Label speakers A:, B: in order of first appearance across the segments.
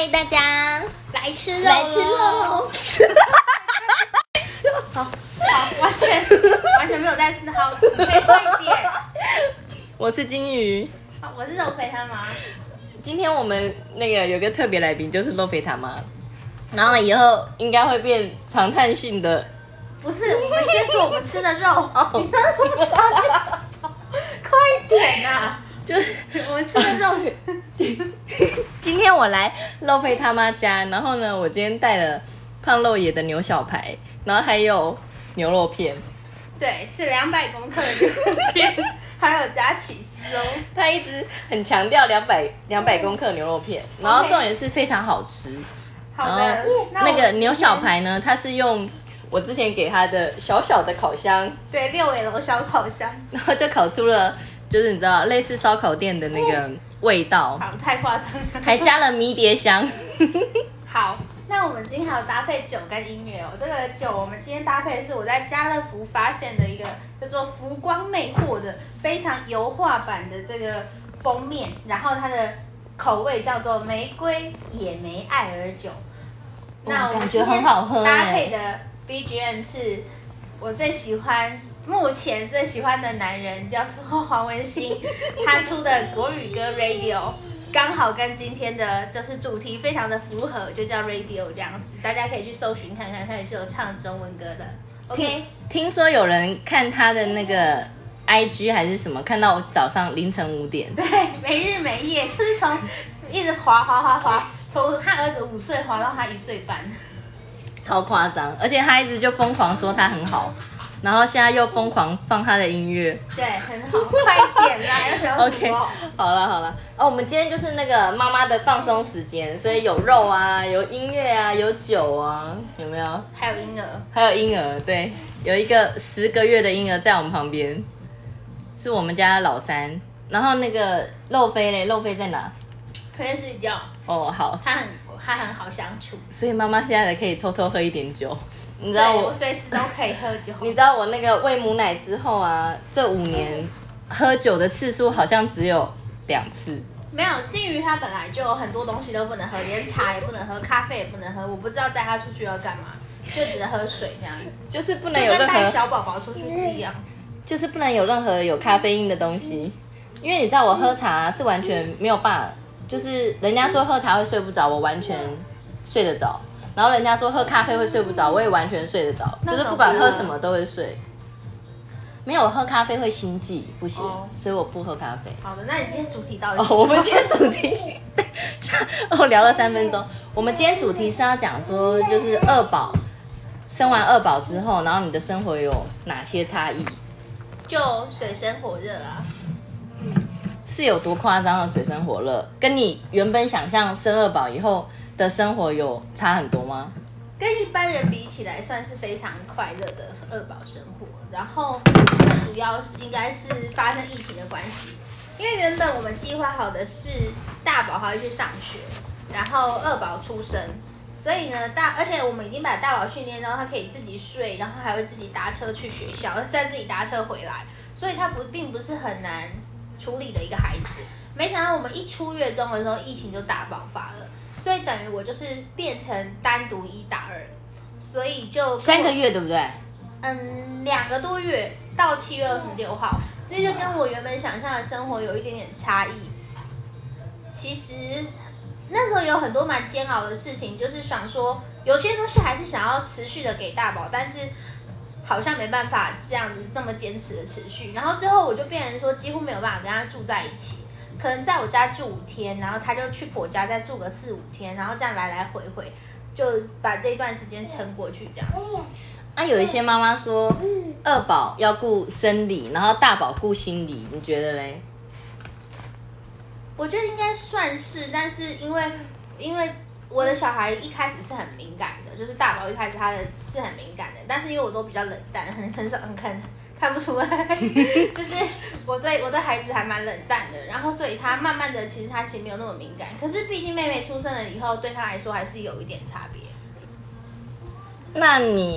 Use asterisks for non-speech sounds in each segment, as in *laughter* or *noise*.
A: 嗨，大家
B: 来吃肉，
A: 来吃肉。
B: 好，好，完全完全没有在好，可以快一点。
A: 我是金鱼。
B: 好，我是肉肥他妈。
A: 今天我们那个有个特别来宾，就是肉肥他妈。然后以后应该会变常态性的。
B: 不是，我们先说我们吃的肉。*laughs* 你不要快一点呐！*laughs*
A: 就是
B: 我们吃的肉。*laughs*
A: 今天我来肉肥他妈家，然后呢，我今天带了胖肉爷的牛小排，然后还有牛肉片。
B: 对，是两百公克的牛肉片，还有加起司哦。*laughs*
A: 他一直很强调两百两百公克牛肉片，然后重点是非常好吃。
B: 好的，
A: 那个牛小排呢，它是用我之前给他的小小的烤箱，
B: 对，六尾楼小烤箱，
A: 然后就烤出了，就是你知道类似烧烤店的那个 *laughs* 味道。
B: 好，太夸张了，
A: 还加了迷迭香。*laughs*
B: 好，那我们今天还有搭配酒跟音乐哦。这个酒我们今天搭配的是我在家乐福发现的一个叫做浮光魅惑的非常油画版的这个封面，然后它的口味叫做玫瑰野莓艾尔酒。那我们
A: 感觉很好喝
B: 搭配的 BGM 是我最喜欢，目前最喜欢的男人叫做黄文兴，*laughs* 他出的国语歌 Radio 刚好跟今天的就是主题非常的符合，就叫 Radio 这样子，大家可以去搜寻看看，他也是有唱中文歌的。OK，
A: 听说有人看他的那个 IG 还是什么，看到早上凌晨五点，
B: 对，没日没夜，就是从一直滑滑滑滑。从他儿子五岁滑到他一岁半，
A: 超夸张！而且他一直就疯狂说他很好，然后现在又疯狂放他的音乐，
B: 对，很好，快点啦，要想 *laughs*
A: OK，好了好了，哦，我们今天就是那个妈妈的放松时间，所以有肉啊，有音乐啊，有酒啊，有没有？
B: 还有婴儿，
A: 还有婴儿，对，有一个十个月的婴儿在我们旁边，是我们家老三，然后那个肉飞嘞，肉飞在哪？
B: 在睡觉。
A: 哦，好，
B: 他很他很好相处，
A: 所以妈妈现在可以偷偷喝一点酒，你知道我
B: 随时都可以喝酒。
A: 你知道我那个喂母奶之后啊，这五年喝酒的次数好像只有两次。
B: 没有，金鱼它本来就有很多东西都不能喝，连茶也不能喝，咖啡也不能喝。我不知道带它出去要干嘛，就只能喝水这样子，
A: 就是不能有任何
B: 带小宝宝出去是一样，
A: 就是不能有任何有咖啡因的东西，因为你知道我喝茶是完全没有办法。就是人家说喝茶会睡不着，我完全睡得着。然后人家说喝咖啡会睡不着，我也完全睡得着。就是不管喝什么都会睡。没有喝咖啡会心悸，不行，所以我不喝咖啡。
B: 好的，那你今天主题到底？
A: 哦，我们今天主题，*laughs* 哦，聊了三分钟。我们今天主题是要讲说，就是二宝生完二宝之后，然后你的生活有哪些差异？
B: 就水深火热啊。
A: 是有多夸张的水深火热？跟你原本想象生二宝以后的生活有差很多吗？
B: 跟一般人比起来，算是非常快乐的二宝生活。然后主要是应该是发生疫情的关系，因为原本我们计划好的是大宝还会去上学，然后二宝出生，所以呢大而且我们已经把大宝训练到他可以自己睡，然后还会自己搭车去学校，再自己搭车回来，所以他不并不是很难。处理的一个孩子，没想到我们一出月中的时候，疫情就大爆发了，所以等于我就是变成单独一打二，所以就
A: 三个月对不对？
B: 嗯，两个多月到七月二十六号，所以就跟我原本想象的生活有一点点差异。其实那时候有很多蛮煎熬的事情，就是想说有些东西还是想要持续的给大宝，但是。好像没办法这样子这么坚持的持续，然后最后我就变成说几乎没有办法跟他住在一起，可能在我家住五天，然后他就去婆家再住个四五天，然后这样来来回回，就把这段时间撑过去这样子。
A: 啊，有一些妈妈说二宝要顾生理，然后大宝顾心理，你觉得嘞？
B: 我觉得应该算是，但是因为因为。我的小孩一开始是很敏感的，就是大宝一开始他的是很敏感的，但是因为我都比较冷淡，很很少很看看不出来，*laughs* 就是我对我对孩子还蛮冷淡的，然后所以他慢慢的其实他其实没有那么敏感，可是毕竟妹妹出生了以后，对他来说还是有一点差别。
A: 那你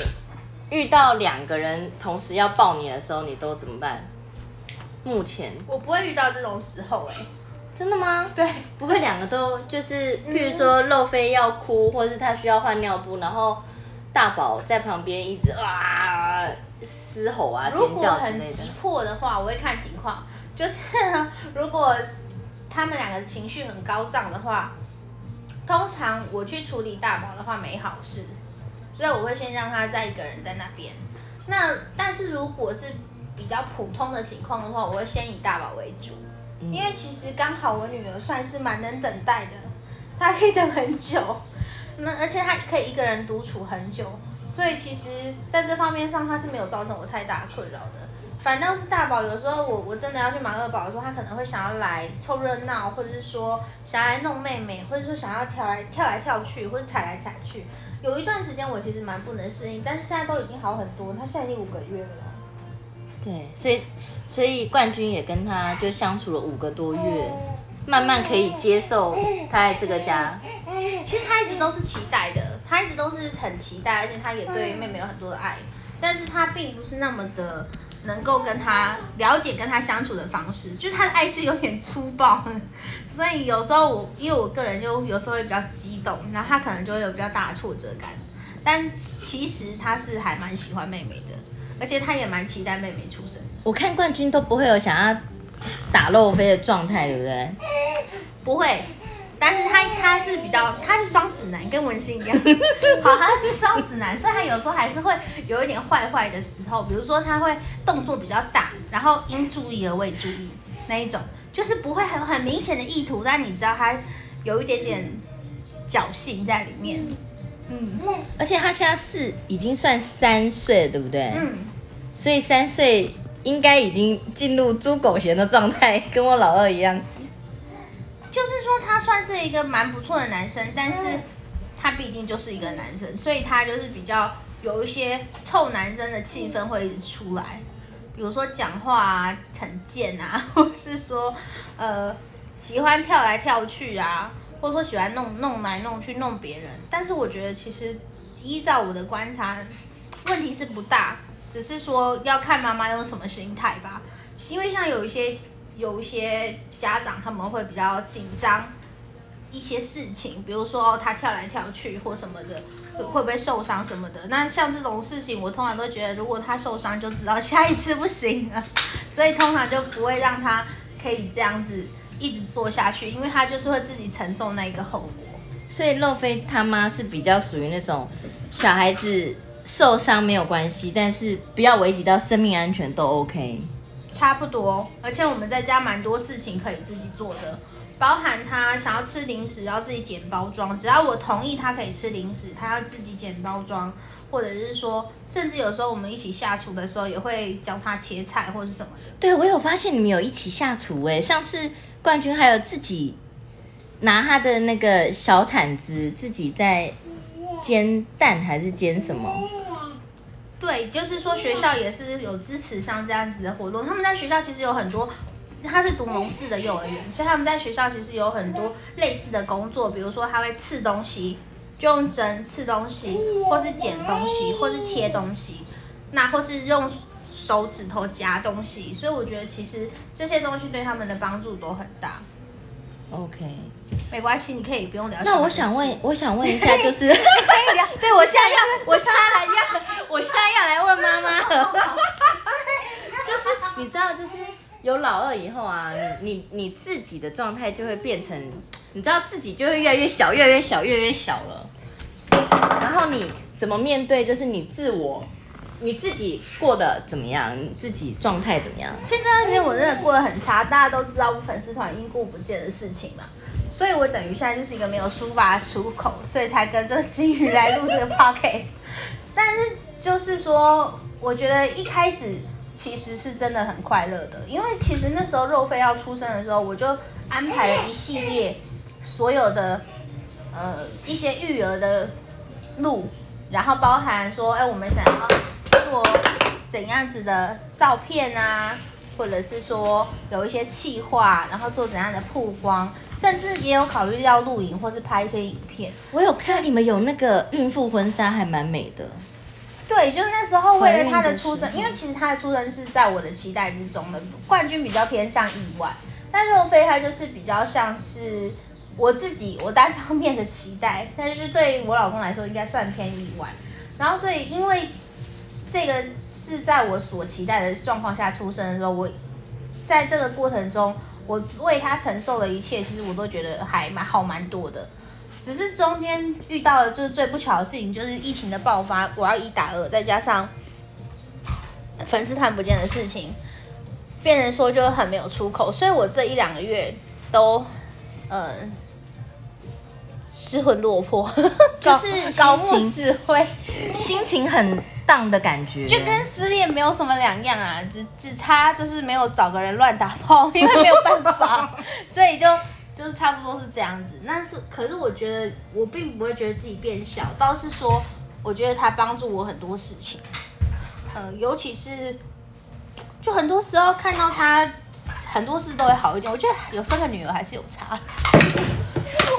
A: 遇到两个人同时要抱你的时候，你都怎么办？目前
B: 我不会遇到这种时候哎。
A: 真的吗？
B: 对，
A: 不会两个都就是，譬如说漏飞要哭，或者是他需要换尿布，然后大宝在旁边一直啊嘶吼啊、
B: 如果
A: 尖叫之类
B: 很急。迫的话，我会看情况。就是，如果他们两个情绪很高涨的话，通常我去处理大宝的话没好事，所以我会先让他在一个人在那边。那但是如果是比较普通的情况的话，我会先以大宝为主，
A: 嗯
B: 因为其实刚好我女儿算是蛮能等待的，她可以等很久，那而且他可以一个人独处很久，所以其实在这方面上，他是没有造成我太大困扰的。反倒是大宝，有时候我我真的要去忙二宝的时候，他可能会想要来凑热闹，或者是说想要来弄妹妹，或者说想要跳来跳来跳去，或者踩来踩去。有一段时间我其实蛮不能适应，但是现在都已经好很多。他现在已经五个月了。
A: 对，所以所以冠军也跟他就相处了五个多月，慢慢可以接受他在这个家。
B: 其实他一直都是期待的，他一直都是很期待，而且他也对妹妹有很多的爱，但是他并不是那么的能够跟他了解跟他相处的方式，就是他的爱是有点粗暴，所以有时候我因为我个人就有时候会比较激动，然后他可能就会有比较大的挫折感，但其实他是还蛮喜欢妹妹的，而且他也蛮期待妹妹出生。
A: 我看冠军都不会有想要打漏飞的状态，对不对？
B: 不会，但是他他是比较他是双子男，跟文心一样。*laughs* 好，他是双子男，所以他有时候还是会有一点坏坏的时候，比如说他会动作比较大，然后因注意而未注意那一种，就是不会很很明显的意图，但你知道他有一点点侥幸在里面。嗯
A: 而且他现在是已经算三岁了，对不对？
B: 嗯，
A: 所以三岁应该已经进入猪狗嫌的状态，跟我老二一样。
B: 就是说他算是一个蛮不错的男生，但是他毕竟就是一个男生，所以他就是比较有一些臭男生的气氛会一直出来，比如说讲话啊很贱啊，*laughs* 或是说呃喜欢跳来跳去啊，或者说喜欢弄弄来弄去弄别人。但是我觉得其实依照我的观察，问题是不大，只是说要看妈妈用什么心态吧。因为像有一些有一些家长他们会比较紧张一些事情，比如说他跳来跳去或什么的，会不会受伤什么的。那像这种事情，我通常都觉得如果他受伤，就知道下一次不行了，*laughs* 所以通常就不会让他可以这样子一直做下去，因为他就是会自己承受那个后果。
A: 所以漏飞他妈是比较属于那种小孩子受伤没有关系，但是不要危及到生命安全都 OK。
B: 差不多，而且我们在家蛮多事情可以自己做的，包含他想要吃零食要自己剪包装，只要我同意他可以吃零食，他要自己剪包装，或者是说，甚至有时候我们一起下厨的时候也会教他切菜或是什么。
A: 对，我有发现你们有一起下厨哎，上次冠军还有自己拿他的那个小铲子自己在煎蛋还是煎什么？
B: 对，就是说学校也是有支持像这样子的活动。他们在学校其实有很多，他是读蒙氏的幼儿园，所以他们在学校其实有很多类似的工作，比如说他会刺东西，就用针刺东西，或是剪东西，或是贴东西，那或是用手指头夹东西。所以我觉得其实这些东西对他们的帮助都很大。
A: OK，
B: 没关系，你可以不用聊。
A: 那我想问，，我想问一下，*laughs* 就是
B: 可以聊。*laughs*
A: 对我现在要，我现在来要，我现在要来问妈妈了。*laughs* 就是你知道，就是有老二以后啊，你你你自己的状态就会变成，你知道自己就会越来越小，越来越小，越来越小了。然后你怎么面对？就是你自我，你自己过得怎么样？你自己状态怎么样？
B: 其实这段时间我真的过得很差，大家都知道我粉丝团因故不见的事情嘛，所以我等于现在就是一个没有抒发出口，所以才跟这个金鱼来录这个 podcast。但是就是说，我觉得一开始其实是真的很快乐的，因为其实那时候肉飞要出生的时候，我就安排了一系列所有的呃一些育儿的路，然后包含说，哎，我们想要做怎样子的照片啊，或者是说有一些企划，然后做怎样的曝光，甚至也有考虑要录影或是拍一些影片。
A: 我有看你们有那个孕妇婚纱，还蛮美的。
B: 对，就是那时候为了他的出生，因为其实他的出生是在我的期待之中的，冠军比较偏向意外。但若非他就是比较像是我自己我单方面的期待，但是对于我老公来说应该算偏意外。然后所以因为这个是在我所期待的状况下出生的时候，我在这个过程中，我为他承受的一切，其实我都觉得还蛮好蛮多的。只是中间遇到的就是最不巧的事情，就是疫情的爆发，我要一打二，再加上粉丝团不见的事情，变成说就很没有出口，所以我这一两个月都，嗯、失魂落魄，
A: 就 *laughs* 是
B: 高
A: 情
B: 死灰，
A: 心情很荡的感觉，
B: 就跟失恋没有什么两样啊，只只差就是没有找个人乱打炮，因为没有办法，*laughs* 所以就就是差不多是这样子。但是可是我觉得我并不会觉得自己变小，倒是说我觉得他帮助我很多事情，呃，尤其是就很多时候看到他很多事都会好一点。我觉得有生个女儿还是有差。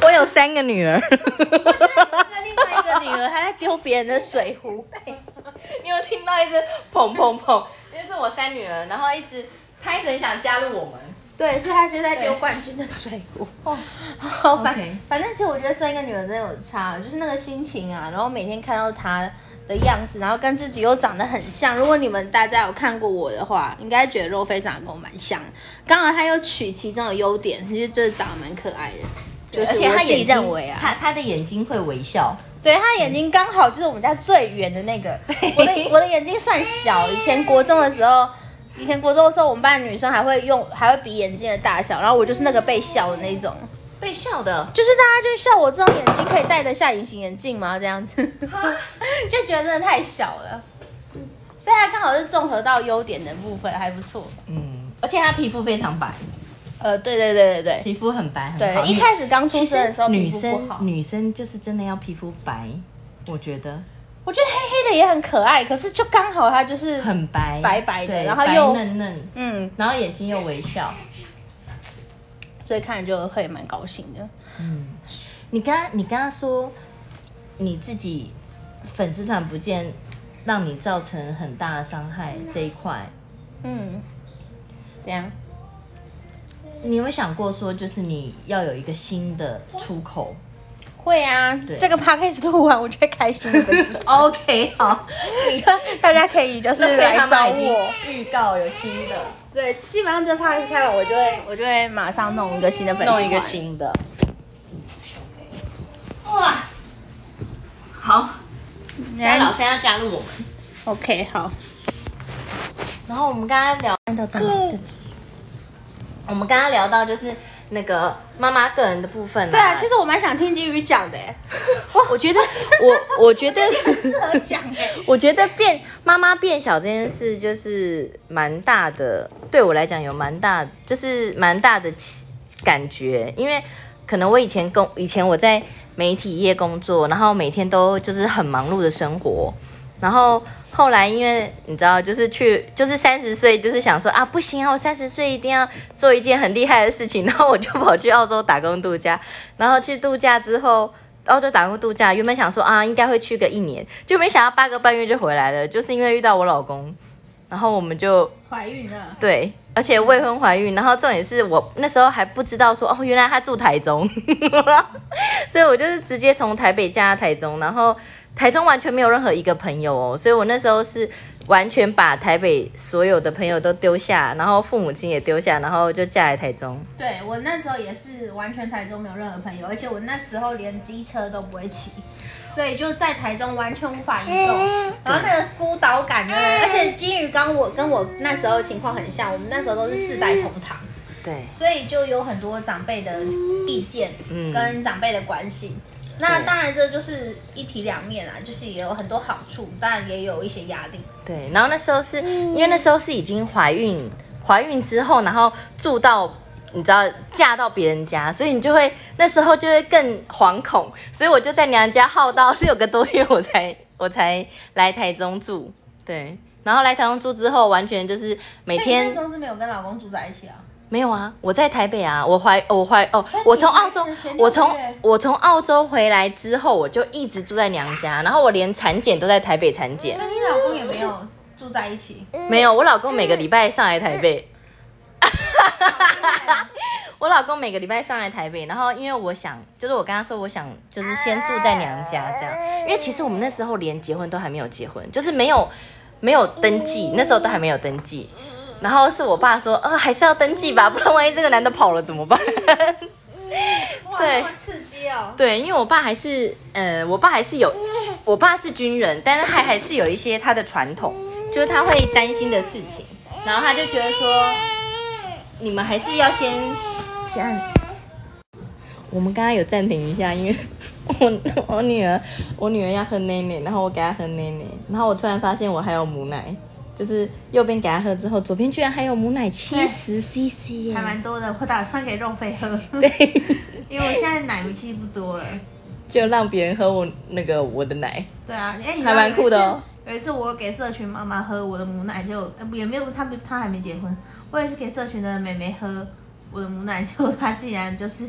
A: 我有三个女儿，
B: 那另外一个女儿她在丢别人的水壶，*laughs*
A: 你有听到一直砰砰砰？因为是我三女儿，然后一直她一直很想加入我们。
B: 对，所以她就在丢冠军的水壶。哦，好反
A: OK
B: 反正其实我觉得生一个女儿真的有差，就是那个心情啊，然后每天看到她的样子，然后跟自己又长得很像。如果你们大家有看过我的话，应该觉得肉飞长得跟我蛮像。刚好他又取其中的优点，其实真的长得蛮可爱的。就是
A: 而且她
B: 我自己
A: 眼睛
B: 认为啊，
A: 她她的眼睛会微笑，
B: 对他眼睛刚好就是我们家最圆的那个。*laughs* 我的我的眼睛算小，以前国中的时候，以前国中的时候，我们班的女生还会用还会比眼睛的大小，然后我就是那个被笑的那种，
A: 被笑的。
B: 就是大家就笑我这种眼睛可以戴得下隐形眼镜吗？这样子，*laughs* 就觉得真的太小了。所以它刚好是综合到优点的部分，还不错。
A: 嗯，而且她皮肤非常白，
B: 呃，对对对对对
A: 皮肤很白，很好。
B: 对，一开始刚出生的时候
A: 女生女生就是真的要皮肤白，我觉得
B: 我觉得黑黑的也很可爱，可是就刚好它就是
A: 很白，
B: 白白的然后又
A: 嫩嫩，
B: 嗯，
A: 然后眼睛又微笑。
B: 所以看就会蛮高兴的。
A: 嗯你刚刚你刚刚说你自己粉丝团不见，让你造成很大的伤害这一块，
B: 嗯，怎样？
A: 你有没有想过说，就是你要有一个新的出口
B: 会啊，这个 podcast 录完，我就会开心的粉丝。*laughs*
A: OK，好，*laughs*
B: 大家可以就是来找我。
A: 预告有新的，
B: 对，基本上这 podcast 开完，我就会我就会马上弄一个新的粉丝，
A: 弄一个新的。哇，好，现在老三要加入我们。
B: OK，好。
A: 然后我们刚刚聊按到这里，对 *laughs* 我们刚刚聊到就是那个妈妈个人的部分啦。
B: 对啊，其实我蛮想听金鱼讲的，*laughs* 哇，
A: 我觉得 *laughs* 我 *laughs* 我觉得
B: 适合讲哎。
A: 我觉得变妈妈变小这件事就是蛮大的，对我来讲有蛮大，就是蛮大的感觉，因为可能我以前工以前我在媒体业工作，然后每天都就是很忙碌的生活，然后后来因为你知道，就是去就是三十岁，就是想说啊不行啊，我三十岁一定要做一件很厉害的事情，*laughs* 然后我就跑去澳洲打工度假，然后去度假之后。澳洲打工度假，原本想说啊，应该会去个一年，就没想到八个半月就回来了，就是因为遇到我老公，然后我们就
B: 怀孕了，
A: 对，而且未婚怀孕，然后重点是我那时候还不知道说哦，原来他住台中，*laughs* 所以我就是直接从台北嫁到台中，然后台中完全没有任何一个朋友哦，所以我那时候是完全把台北所有的朋友都丢下，然后父母亲也丢下，然后就嫁来台中。
B: 对我那时候也是完全台中没有任何朋友，而且我那时候连机车都不会骑，所以就在台中完全无法移动，然后那个孤岛感呢，而且金鱼缸我跟我那时候情况很像，我们那时候都是四代同堂，
A: 对，
B: 所以就有很多长辈的意见
A: 嗯
B: 跟长辈的关系。那当然这就是一体两面啦，就是也有很多好处，当然也有一些压力。
A: 对，然后那时候是因为那时候是已经怀孕，怀孕之后，然后住到你知道嫁到别人家，所以你就会那时候就会更惶恐，所以我就在娘家耗到 *laughs* 六个多月，我才我才来台中住。对，然后来台中住之后，完全就是每天
B: 你那时候是没有跟老公住在一起啊？
A: 没有啊，我在台北啊，我怀我怀哦我从澳洲我从我从澳洲回来之后，我就一直住在娘家，然后我连产检都在台北产检。
B: 那。你老公也没有住在一起。
A: 没有，我老公每个礼拜上来台北，*laughs* 我老公每个礼拜上来台北，然后因为我想，就是我跟他说，我想就是先住在娘家这样，因为其实我们那时候连结婚都还没有结婚，就是没有没有登记，那时候都还没有登记。然后是我爸说，呃，还是要登记吧，不然万一这个男的跑了怎么办？
B: 哇，
A: 对
B: 刺激哦！
A: 对，因为我爸还是，呃，我爸还是有，我爸是军人，但是还还是有一些他的传统，就是他会担心的事情，然后他就觉得说，你们还是要先先。我们刚刚有暂停一下，因为 *laughs* 我我女儿我女儿要喝奶奶，然后我给她喝奶奶，然后我突然发现我还有母奶，就是右边给他喝之后，左边居然还有母奶七十 CC
B: 还蛮多的，我打算给肉飞喝，*laughs*
A: 对，*laughs*
B: 因为我现在奶气不多了。
A: 就让别人喝我那个我的奶，
B: 对啊，哎，你
A: 还蛮酷的哦。
B: 有一次我给社群妈妈喝我的母奶就，呃也没有她不她还没结婚，我也是给社群的妹妹喝我的母奶，结果她竟然就是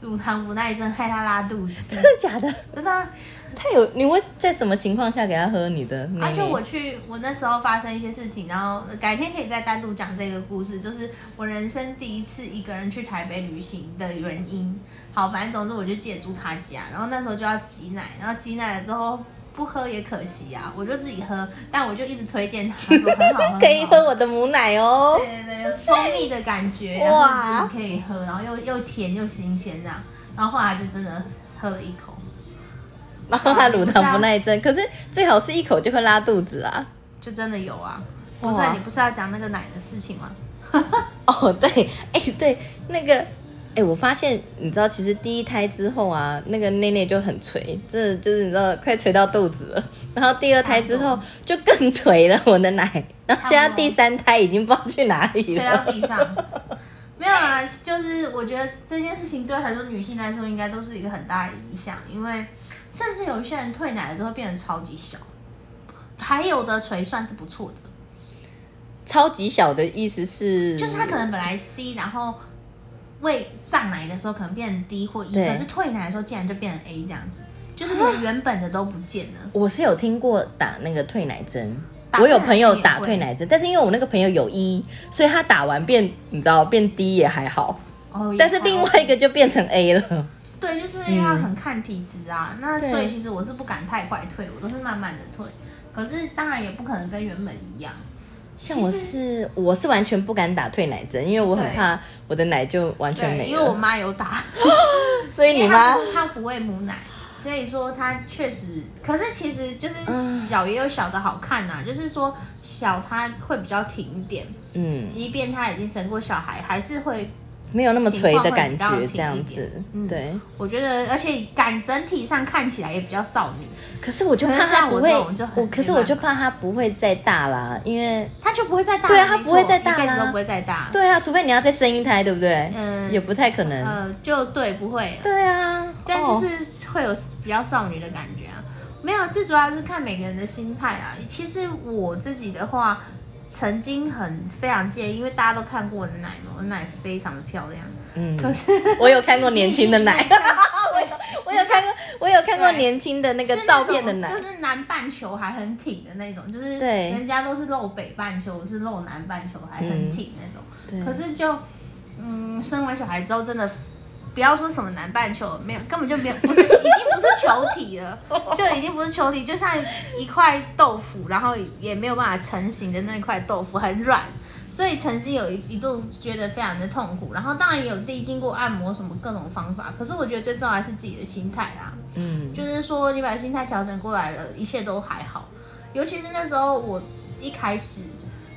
B: 乳糖不耐症，害她拉肚子，
A: 真的假的？
B: 真的啊。
A: 他有你会在什么情况下给他喝你的奶
B: 啊，
A: 奶？
B: 就我去，我那时候发生一些事情，然后改天可以再单独讲这个故事，就是我人生第一次一个人去台北旅行的原因。好，反正总之我就借住他家，然后那时候就要挤奶，然后挤奶了之后不喝也可惜啊，我就自己喝，但我就一直推荐他 *laughs* 说很好喝，
A: 可以喝我的母奶哦。
B: 对对对，有蜂蜜的感觉，然
A: 哇
B: 后可以喝，然后又又甜又新鲜这样，然后后来就真的喝了一口。
A: 然后他乳糖不耐症，可是最好是一口就会拉肚子啊。
B: 就真的有啊，不
A: 哇
B: 是啊你不是要讲那个奶的事情吗？
A: 哦，对，哎，对，那个，哎，我发现，你知道，其实第一胎之后啊，那个内内就很垂，真的就是你知道，快垂到肚子了。然后第二胎之后就更垂了，我的奶。然后现在第三胎已经不知道去哪里
B: 了，垂
A: 到。
B: 地上。没有啊，就是我觉得这件事情对很多女性来说，应该都是一个很大的影响，因为甚至有一些人退奶了之后变得超级小，还有的垂算是不错的，
A: 超级小的意思是，
B: 就是他可能本来 C，然后喂胀奶的时候可能变成 D 或 E，
A: 对
B: 可是退奶的时候竟然就变成 A 这样子，就是连原本的都不见了。
A: 我是有听过打那个退奶针，
B: 打
A: 我有朋友打退奶针，但是因为我那个朋友有一，所以他打完变，你知道变 D 也还好，
B: 哦，
A: 但是另外一个就变成 A 了。
B: 对，就是要很看体质啊。那
A: 对
B: 所以其实我是不敢太快退，我都是慢慢的退。可是当然也不可能跟原本一样。
A: 像我是我是完全不敢打退奶针，因为我很怕我的奶就完全
B: 对，
A: 没
B: 因为我。妈有打，*laughs*
A: 所以你妈
B: 她不喂母奶，所以说她确实，可是其实就是
A: 嗯
B: 小也有小的好看呐、就是说小她会比较挺一点，
A: 嗯
B: 即便她已经生过小孩，还是会，
A: 没有那么垂的感觉，这样子
B: 嗯
A: 对。
B: 我觉得，而且感整体上看起来也比较少女，
A: 可是我就怕
B: 可是像我
A: 它不会，可是我就怕它不会再大啦，因为
B: 她就不会再大，
A: 对啊她不会再大
B: 错一辈子
A: 啦
B: 都不会再大。
A: 对啊，除非你要再生一胎，对不对？
B: 嗯
A: 也不太可能。
B: 呃，就对，不会，
A: 对啊，
B: 但
A: 哦
B: 就是会有比较少女的感觉啊。没有，最主要是看每个人的心态啊。其实我自己的话，曾经很非常介意，因为大家都看过我的奶嘛，我的奶非常的漂亮。
A: 嗯，
B: 可是 *laughs*
A: 我有看过年轻的奶，*laughs* 我有我有看过，我有看过年轻的那个照片的奶，
B: 就是南半球还很挺的那种，就是
A: 对。
B: 人家都是露北半球，我是露南半球还很挺那种。
A: 对。
B: 可是就嗯，生完小孩之后，真的不要说什么南半球，没有根本就没有，不是已经不是球体了，*laughs* 就已经不是球体，就像一块豆腐，然后也没有办法成型的那块豆腐，很软。所以曾经有一一度觉得非常的痛苦，然后当然也有历经过按摩什么各种方法，可是我觉得最重要还是自己的心态啦。
A: 嗯，
B: 就是说你把心态调整过来了，一切都还好。尤其是那时候我一开始，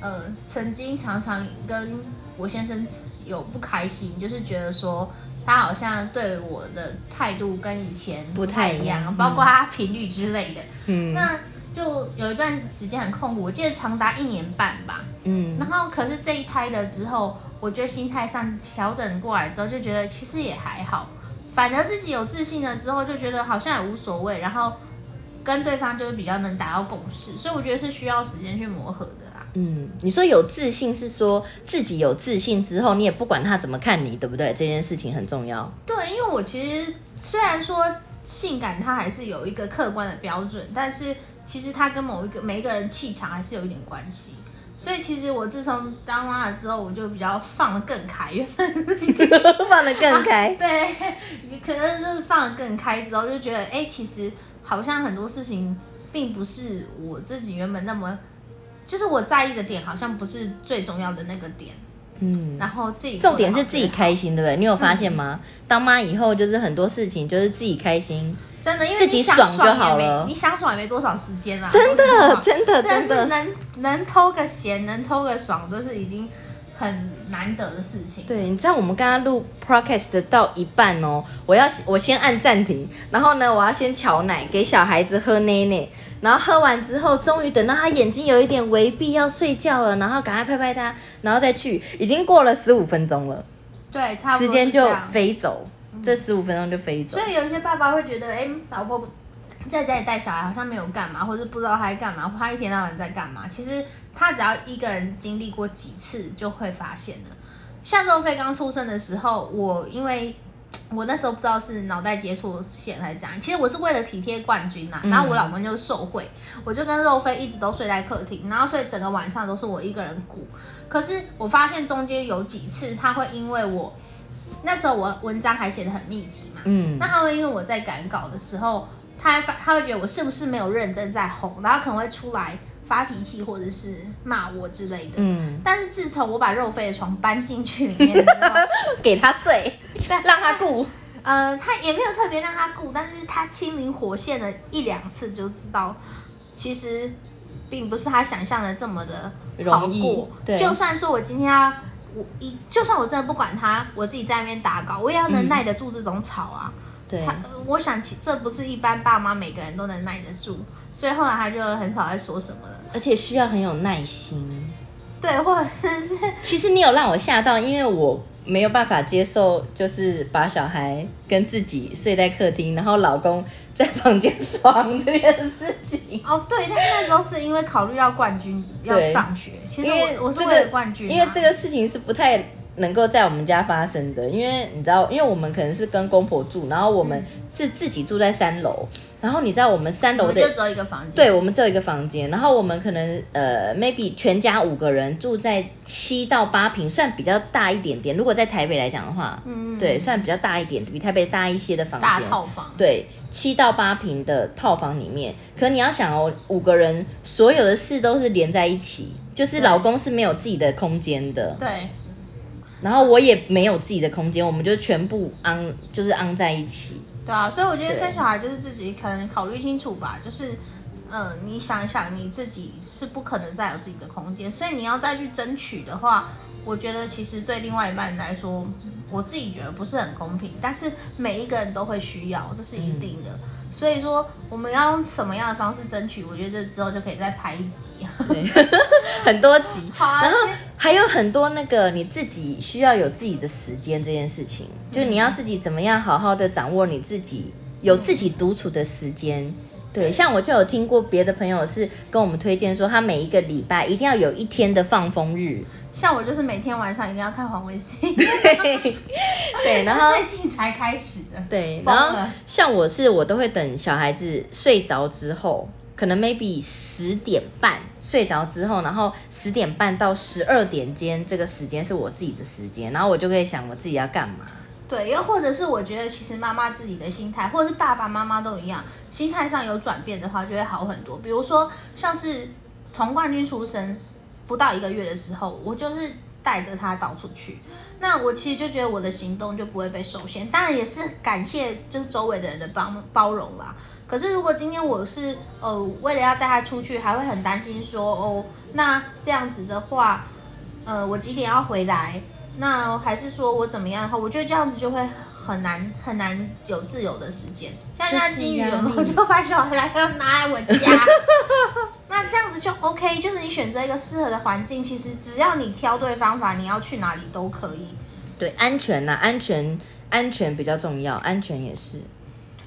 B: 呃，曾经常常跟我先生有不开心，就是觉得说他好像对我的态度跟以前
A: 不太一
B: 一样，包括他频率之类的。
A: 嗯
B: 那就有一段时间很痛苦，我记得长达一年半吧。
A: 嗯
B: 然后可是这一胎了之后，我觉得心态上调整过来之后，就觉得其实也还好，反而自己有自信了之后，就觉得好像也无所谓，然后跟对方就是比较能达到共识，所以我觉得是需要时间去磨合的啦。
A: 嗯，你说有自信是说自己有自信之后，你也不管他怎么看你，对不对？这件事情很重要。
B: 对，因为我其实虽然说性感它还是有一个客观的标准，但是其实它跟某一个每一个人气场还是有一点关系。所以其实我自从当妈了之后，我就比较放得更开，*laughs* 原本
A: 放得更开。
B: 对，可能就是放得更开之后，就觉得哎、其实好像很多事情并不是我自己原本那么，就是我在意的点，好像不是最重要的那个点。
A: 嗯，
B: 然后自己
A: 重点是自己开心，对不对？你有发现吗？当妈以后就是很多事情就是自己开心，
B: 真的，因为
A: 自己爽就好了
B: 你想爽也没多少时间啦，
A: 真的真的
B: 真的
A: 真的。
B: 能能偷个闲，能偷个爽，都是已经很难得的事情。
A: 对，你知道我们刚刚录 podcast 到一半哦，我要我先按暂停，然后呢，我要先瞧奶给小孩子喝奶奶，然后喝完之后，终于等到他眼睛有一点微闭要睡觉了，然后赶快拍拍他，然后再去，已经过了十五分钟了，
B: 对，差不多
A: 时间就飞走，这十五分钟就飞走
B: 所。以有一些爸爸会觉得，哎、老婆在家里带小孩好像没有干嘛，或者不知道他在干嘛，或他一天到晚在干嘛。其实他只要一个人经历过几次，就会发现了。像肉飞刚出生的时候，我因为我那时候不知道是脑袋接触线还是怎样，其实我是为了体贴冠军呐、
A: 嗯
B: 然后我老公就受贿，我就跟肉飞一直都睡在客厅，然后所以整个晚上都是我一个人鼓。可是我发现中间有几次他会因为我那时候我文章还写的很密集嘛，
A: 嗯
B: 那他会因为我在赶稿的时候，他还发他会觉得我是不是没有认真在哄，然后可能会出来发脾气或者是骂我之类的。
A: 嗯，
B: 但是自从我把肉飞的床搬进去里面 *laughs*
A: 给他睡，
B: 对
A: 让他顾。
B: 呃，他也没有特别让他顾，但是他亲临火线了一两次，就知道其实并不是他想象的这么的好
A: 容易。对
B: 就算说我今天要我一，就算我真的不管他，我自己在那边打稿，我也要能耐得住这种吵啊。
A: 对
B: 他，呃我想其这不是一般爸妈每个人都能耐得住，所以后来他就很少在说什么了。
A: 而且需要很有耐心。
B: 对，或者是 *laughs*
A: 其实你有让我吓到，因为我没有办法接受，就是把小孩跟自己睡在客厅，然后老公在房间 *laughs* 爽这件事情。
B: 哦，对，但是那时候是因为考虑到冠军要上学，其实我我是为了
A: 这个
B: 冠军啊、
A: 因为这个事情是不太能够在我们家发生的，因为你知道，因为我们可能是跟公婆住，然后我们是自己住在三楼，然后你在我们三楼的
B: 我们就只有一个房间。
A: 对，我们只有一个房间，然后我们可能呃，maybe 全家五个人住在七到八平，算比较大一点点。如果在台北来讲的话，
B: 嗯
A: 对，算比较大一点，比台北大一些的房
B: 大
A: 间。
B: 套房。
A: 对，七到八平的套房里面，可你要想哦，五个人所有的事都是连在一起，就是老公是没有自己的空间的，
B: 对
A: 然后我也没有自己的空间，我们就全部安就是安在一起。
B: 对啊，所以我觉得生小孩就是自己可能考虑清楚吧，就是。嗯，你想一想，你自己是不可能再有自己的空间，所以你要再去争取的话，我觉得其实对另外一半来说，我自己觉得不是很公平。但是每一个人都会需要，这是一定的。所以说，我们要用什么样的方式争取？我觉得这之后就可以再拍一集。
A: 对，*laughs* 很多集。
B: 好啊，
A: 然后
B: 先
A: 还有很多那个你自己需要有自己的时间这件事情，就你要自己怎么样好好的掌握你自己有自己独处的时间。对，像我就有听过别的朋友是跟我们推荐说，他每一个礼拜一定要有一天的放风日。
B: 像我就是每天晚上一定要看黄伟星，*laughs*
A: 对，对，*laughs* 然后
B: 最近才开始的。
A: 对，然后像我是我都会等小孩子睡着之后，可能 maybe 十点半睡着之后，然后十点半到十二点间这个时间是我自己的时间，然后我就可以想我自己要干嘛。
B: 对，又或者是我觉得其实妈妈自己的心态，或者是爸爸妈妈都一样，心态上有转变的话，就会好很多。比如说像是从冠军出生不到一个月的时候，我就是带着他到处去，那我其实就觉得我的行动就不会被受限。当然也是感谢就是周围的人的帮包容啦。可是如果今天我是呃为了要带他出去，还会很担心说哦，那这样子的话，呃，我几点要回来？那还是说我怎么样的话，我觉得这样子就会很难很难有自由的时间。像现在金鱼有没有就把小孩来要拿来我家？*laughs* 那这样子就 OK，就是你选择一个适合的环境，其实只要你挑对方法，你要去哪里都可以。
A: 对，安全呐、安全安全比较重要，安全也是。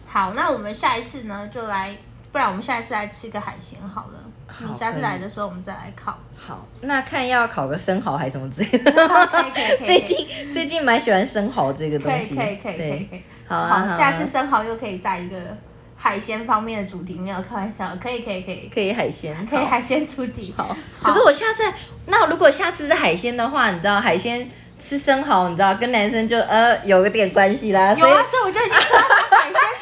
B: 好，那我们下一次呢，就来，不然我们下一次来吃个海鲜好了。
A: 好
B: 你下次来的时候，我们再来烤。
A: 好，那看要烤个生蚝还是什么之类的。*laughs*
B: 可以可以可以
A: 最近最近蛮喜欢生蚝这个
B: 可
A: 东西，
B: 以可以可以可以可以。
A: 好啊，好啊
B: 下次生蚝又可以在一个海鲜方面的主题，没有开玩笑，可以可以可以
A: 可以海鲜，
B: 可以海鲜主题。
A: 好。可是我下次，那如果下次是海鲜的话，你知道海鲜吃生蚝，你知道跟男生就呃有一点关系啦。
B: 有啊，所以我就已经说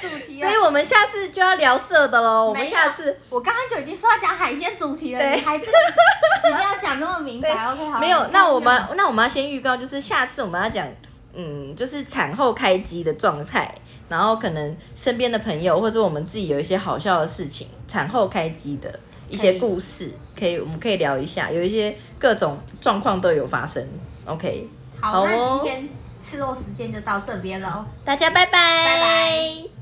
B: 主题了。
A: 所以我们下次就要聊色的喽。我们下次
B: 我刚刚就已经说要讲海鲜主题了，
A: 对
B: 你还自己一定要讲那么明白？*laughs* OK，好。
A: 没有，那我们那我们要先预告，就是下次我们要讲，嗯，就是产后开机的状态，然后可能身边的朋友或者我们自己有一些好笑的事情，产后开机的一些故事，可以我们可以聊一下，有一些各种状况都有发生。OK，
B: 好，
A: 哦
B: 今天吃肉时间就到这边喽。
A: 大家拜拜，
B: 拜拜。